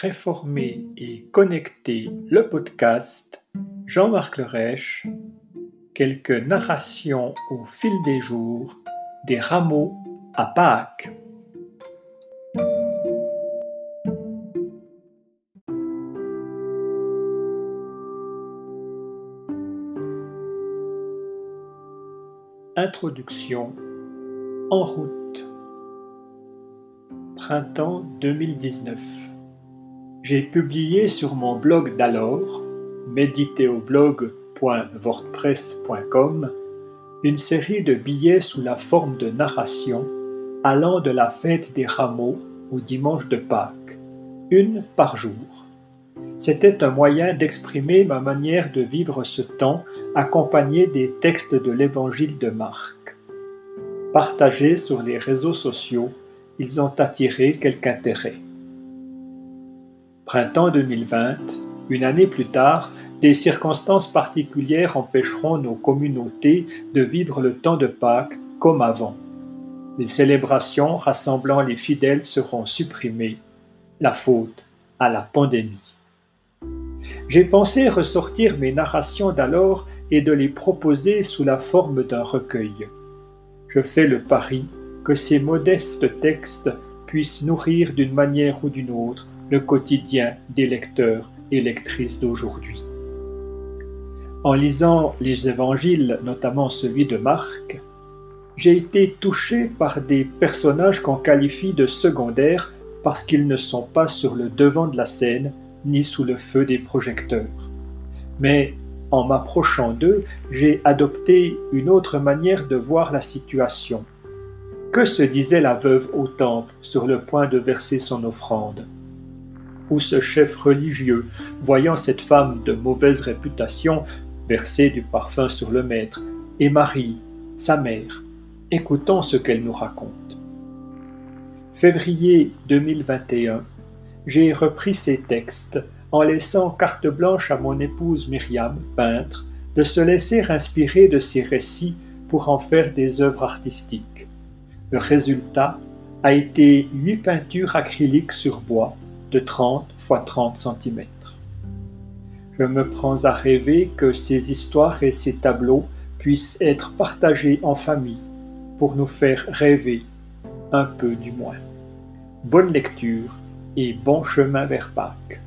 réformer et connecter le podcast Jean-Marc Lerèche, quelques narrations au fil des jours des rameaux à Pâques. Introduction En route. Printemps 2019 j'ai publié sur mon blog d'alors, mediteoblog.wordpress.com, une série de billets sous la forme de narration allant de la fête des rameaux au dimanche de Pâques, une par jour. C'était un moyen d'exprimer ma manière de vivre ce temps accompagné des textes de l'évangile de Marc. Partagés sur les réseaux sociaux, ils ont attiré quelque intérêt. Printemps 2020, une année plus tard, des circonstances particulières empêcheront nos communautés de vivre le temps de Pâques comme avant. Les célébrations rassemblant les fidèles seront supprimées. La faute à la pandémie. J'ai pensé ressortir mes narrations d'alors et de les proposer sous la forme d'un recueil. Je fais le pari que ces modestes textes puissent nourrir d'une manière ou d'une autre le quotidien des lecteurs et lectrices d'aujourd'hui. En lisant les évangiles, notamment celui de Marc, j'ai été touché par des personnages qu'on qualifie de secondaires parce qu'ils ne sont pas sur le devant de la scène ni sous le feu des projecteurs. Mais en m'approchant d'eux, j'ai adopté une autre manière de voir la situation. Que se disait la veuve au temple sur le point de verser son offrande? Où ce chef religieux, voyant cette femme de mauvaise réputation verser du parfum sur le maître, et Marie, sa mère, écoutons ce qu'elle nous raconte. Février 2021, j'ai repris ces textes en laissant carte blanche à mon épouse Myriam, peintre, de se laisser inspirer de ces récits pour en faire des œuvres artistiques. Le résultat a été huit peintures acryliques sur bois de 30 x 30 cm. Je me prends à rêver que ces histoires et ces tableaux puissent être partagés en famille pour nous faire rêver, un peu du moins. Bonne lecture et bon chemin vers Pâques.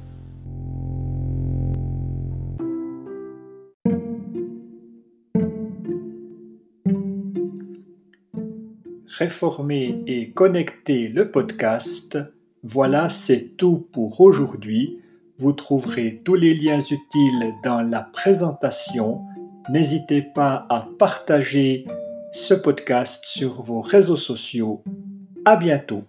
Réformer et connecter le podcast voilà, c'est tout pour aujourd'hui. Vous trouverez tous les liens utiles dans la présentation. N'hésitez pas à partager ce podcast sur vos réseaux sociaux. À bientôt.